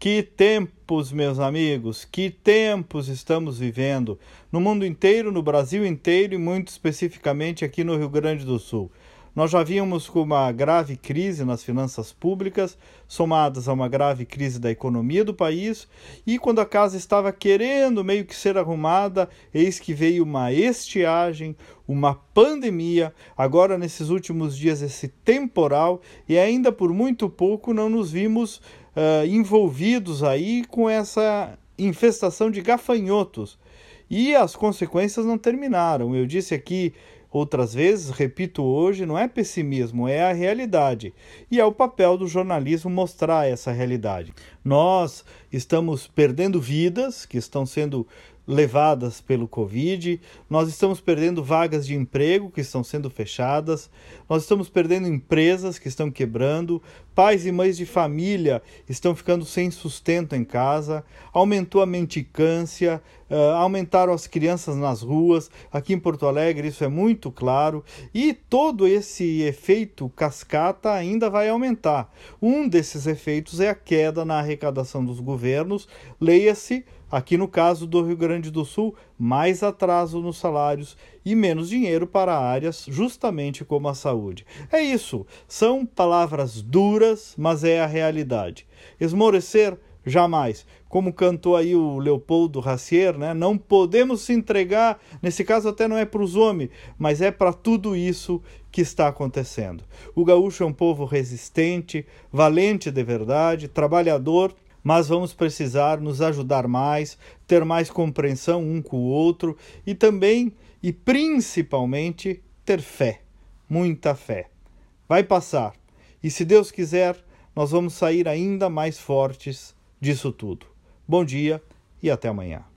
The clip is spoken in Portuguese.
Que tempos, meus amigos, que tempos estamos vivendo no mundo inteiro, no Brasil inteiro e muito especificamente aqui no Rio Grande do Sul. Nós já vimos com uma grave crise nas finanças públicas, somadas a uma grave crise da economia do país, e quando a casa estava querendo meio que ser arrumada, eis que veio uma estiagem, uma pandemia, agora nesses últimos dias esse temporal, e ainda por muito pouco não nos vimos uh, envolvidos aí com essa infestação de gafanhotos. E as consequências não terminaram. Eu disse aqui outras vezes, repito hoje, não é pessimismo, é a realidade. E é o papel do jornalismo mostrar essa realidade. Nós estamos perdendo vidas que estão sendo levadas pelo Covid, nós estamos perdendo vagas de emprego que estão sendo fechadas, nós estamos perdendo empresas que estão quebrando, pais e mães de família estão ficando sem sustento em casa, aumentou a mendicância, uh, aumentaram as crianças nas ruas, aqui em Porto Alegre isso é muito claro, e todo esse efeito cascata ainda vai aumentar. Um desses efeitos é a queda na arrecadação dos governos, leia-se Aqui no caso do Rio Grande do Sul, mais atraso nos salários e menos dinheiro para áreas justamente como a saúde. É isso, são palavras duras, mas é a realidade. Esmorecer jamais. Como cantou aí o Leopoldo Racier, né? Não podemos se entregar, nesse caso até não é para os homens, mas é para tudo isso que está acontecendo. O gaúcho é um povo resistente, valente de verdade, trabalhador mas vamos precisar nos ajudar mais, ter mais compreensão um com o outro e também e principalmente ter fé, muita fé. Vai passar e se Deus quiser, nós vamos sair ainda mais fortes disso tudo. Bom dia e até amanhã.